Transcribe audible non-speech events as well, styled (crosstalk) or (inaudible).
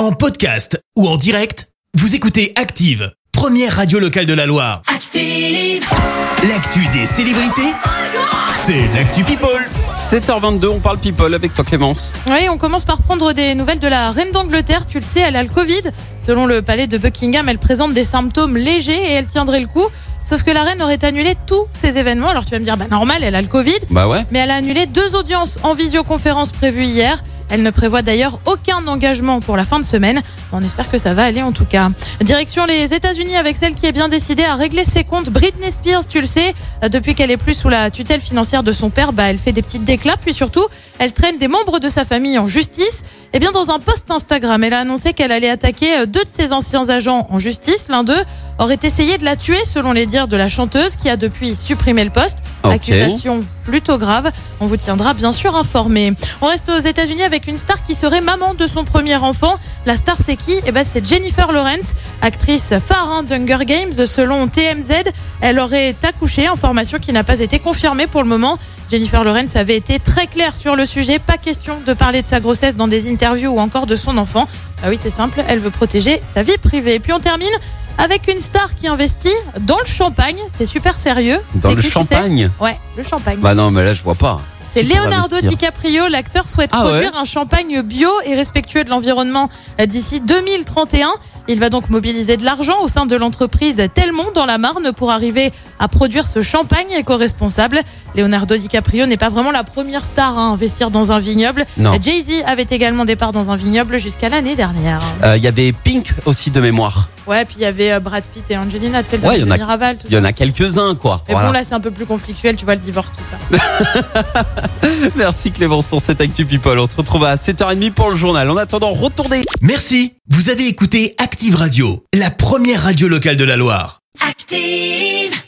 En podcast ou en direct, vous écoutez Active, première radio locale de la Loire. Active. L'actu des célébrités, c'est l'actu People. 7h22, on parle people avec toi Clémence. Oui, on commence par prendre des nouvelles de la reine d'Angleterre. Tu le sais, elle a le Covid. Selon le palais de Buckingham, elle présente des symptômes légers et elle tiendrait le coup. Sauf que la reine aurait annulé tous ces événements. Alors tu vas me dire, bah normal, elle a le Covid. Bah ouais. Mais elle a annulé deux audiences en visioconférence prévues hier. Elle ne prévoit d'ailleurs aucun engagement pour la fin de semaine. On espère que ça va aller en tout cas. Direction les États-Unis avec celle qui est bien décidée à régler ses comptes. Britney Spears, tu le sais, depuis qu'elle est plus sous la tutelle financière de son père, bah, elle fait des petites déclats. Puis surtout, elle traîne des membres de sa famille en justice. Et bien dans un post Instagram, elle a annoncé qu'elle allait attaquer deux de ses anciens agents en justice. L'un d'eux aurait essayé de la tuer selon les dires de la chanteuse qui a depuis supprimé le poste. Accusation plutôt grave. On vous tiendra bien sûr informé. On reste aux États-Unis avec une star qui serait maman de son premier enfant. La star c'est qui? Eh ben c'est Jennifer Lawrence, actrice phare hein, d'Hunger Games. Selon TMZ, elle aurait accouché. Information qui n'a pas été confirmée pour le moment. Jennifer Lawrence avait été très claire sur le sujet. Pas question de parler de sa grossesse dans des interviews ou encore de son enfant. Ah oui, c'est simple. Elle veut protéger sa vie privée. Puis on termine avec une star qui investit dans le champagne. C'est super sérieux. Dans le qui, tu sais? champagne? Ouais, le champagne. Bah non, mais là je vois pas. C'est Leonardo DiCaprio, l'acteur souhaite Ah produire un champagne bio et respectueux de l'environnement euh, d'ici 2031. Il va donc mobiliser de l'argent au sein de l'entreprise Telmont dans la Marne pour arriver à produire ce champagne éco-responsable. Leonardo DiCaprio n'est pas vraiment la première star à investir dans un vignoble. Jay-Z avait également des parts dans un vignoble jusqu'à l'année dernière. Euh, Il y avait Pink aussi de mémoire. Ouais, puis il y avait euh, Brad Pitt et Angelina, tu sais, le Ouais, il y en a- Denis Raval, tout Il y en a quelques-uns quoi. Mais Voilà. bon, là, c'est un peu plus conflictuel, tu vois, le divorce, tout ça. (laughs) Merci Clémence pour cette actu people. On se retrouve à 7h30 pour le journal. En attendant, retournez. Merci, vous avez écouté Active Radio, la première radio locale de la Loire. Active.